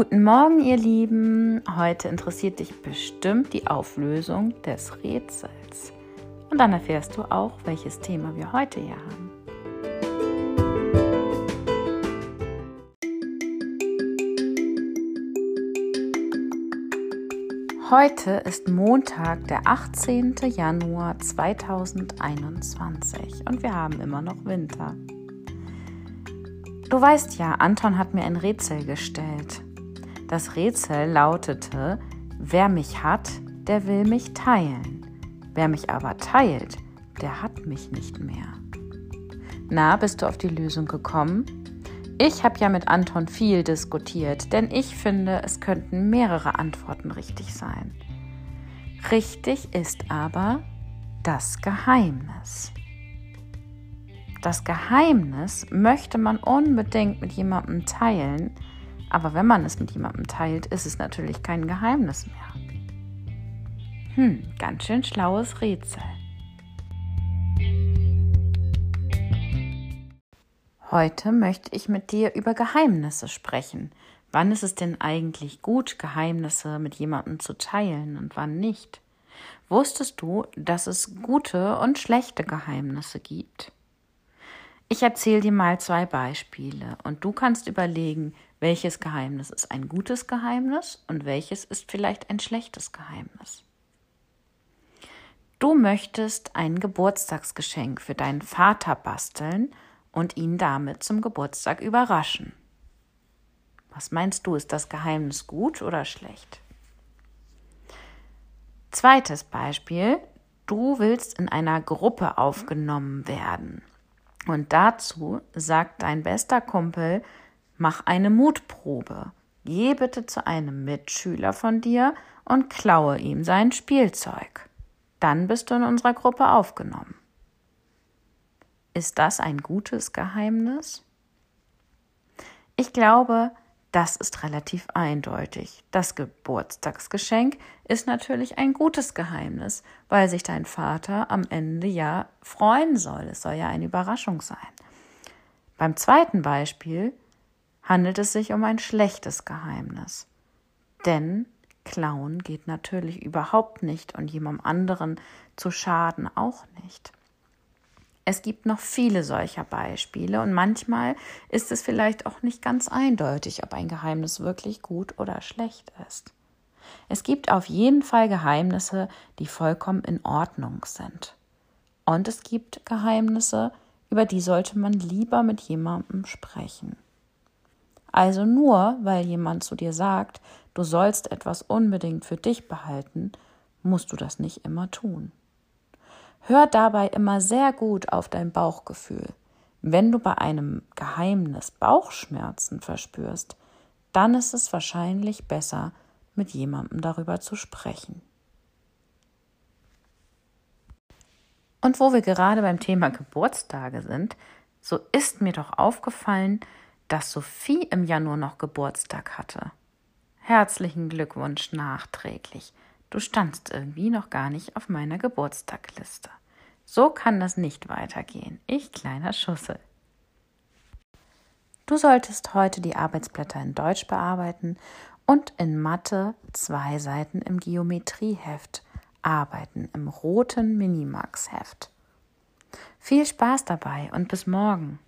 Guten Morgen, ihr Lieben. Heute interessiert dich bestimmt die Auflösung des Rätsels. Und dann erfährst du auch, welches Thema wir heute hier haben. Heute ist Montag, der 18. Januar 2021 und wir haben immer noch Winter. Du weißt ja, Anton hat mir ein Rätsel gestellt. Das Rätsel lautete, wer mich hat, der will mich teilen. Wer mich aber teilt, der hat mich nicht mehr. Na, bist du auf die Lösung gekommen? Ich habe ja mit Anton viel diskutiert, denn ich finde, es könnten mehrere Antworten richtig sein. Richtig ist aber das Geheimnis. Das Geheimnis möchte man unbedingt mit jemandem teilen, aber wenn man es mit jemandem teilt, ist es natürlich kein Geheimnis mehr. Hm, ganz schön schlaues Rätsel. Heute möchte ich mit dir über Geheimnisse sprechen. Wann ist es denn eigentlich gut, Geheimnisse mit jemandem zu teilen und wann nicht? Wusstest du, dass es gute und schlechte Geheimnisse gibt? Ich erzähle dir mal zwei Beispiele und du kannst überlegen, welches Geheimnis ist ein gutes Geheimnis und welches ist vielleicht ein schlechtes Geheimnis. Du möchtest ein Geburtstagsgeschenk für deinen Vater basteln und ihn damit zum Geburtstag überraschen. Was meinst du, ist das Geheimnis gut oder schlecht? Zweites Beispiel, du willst in einer Gruppe aufgenommen werden. Und dazu sagt dein bester Kumpel, mach eine Mutprobe. Geh bitte zu einem Mitschüler von dir und klaue ihm sein Spielzeug. Dann bist du in unserer Gruppe aufgenommen. Ist das ein gutes Geheimnis? Ich glaube, das ist relativ eindeutig. Das Geburtstagsgeschenk ist natürlich ein gutes Geheimnis, weil sich dein Vater am Ende ja freuen soll. Es soll ja eine Überraschung sein. Beim zweiten Beispiel handelt es sich um ein schlechtes Geheimnis. Denn Klauen geht natürlich überhaupt nicht und jemandem anderen zu schaden auch nicht. Es gibt noch viele solcher Beispiele und manchmal ist es vielleicht auch nicht ganz eindeutig, ob ein Geheimnis wirklich gut oder schlecht ist. Es gibt auf jeden Fall Geheimnisse, die vollkommen in Ordnung sind. Und es gibt Geheimnisse, über die sollte man lieber mit jemandem sprechen. Also nur weil jemand zu dir sagt, du sollst etwas unbedingt für dich behalten, musst du das nicht immer tun. Hör dabei immer sehr gut auf dein Bauchgefühl. Wenn du bei einem Geheimnis Bauchschmerzen verspürst, dann ist es wahrscheinlich besser, mit jemandem darüber zu sprechen. Und wo wir gerade beim Thema Geburtstage sind, so ist mir doch aufgefallen, dass Sophie im Januar noch Geburtstag hatte. Herzlichen Glückwunsch nachträglich. Du standst irgendwie noch gar nicht auf meiner Geburtstagliste. So kann das nicht weitergehen. Ich kleiner Schussel. Du solltest heute die Arbeitsblätter in Deutsch bearbeiten und in Mathe zwei Seiten im Geometrieheft arbeiten, im roten Minimax-Heft. Viel Spaß dabei und bis morgen.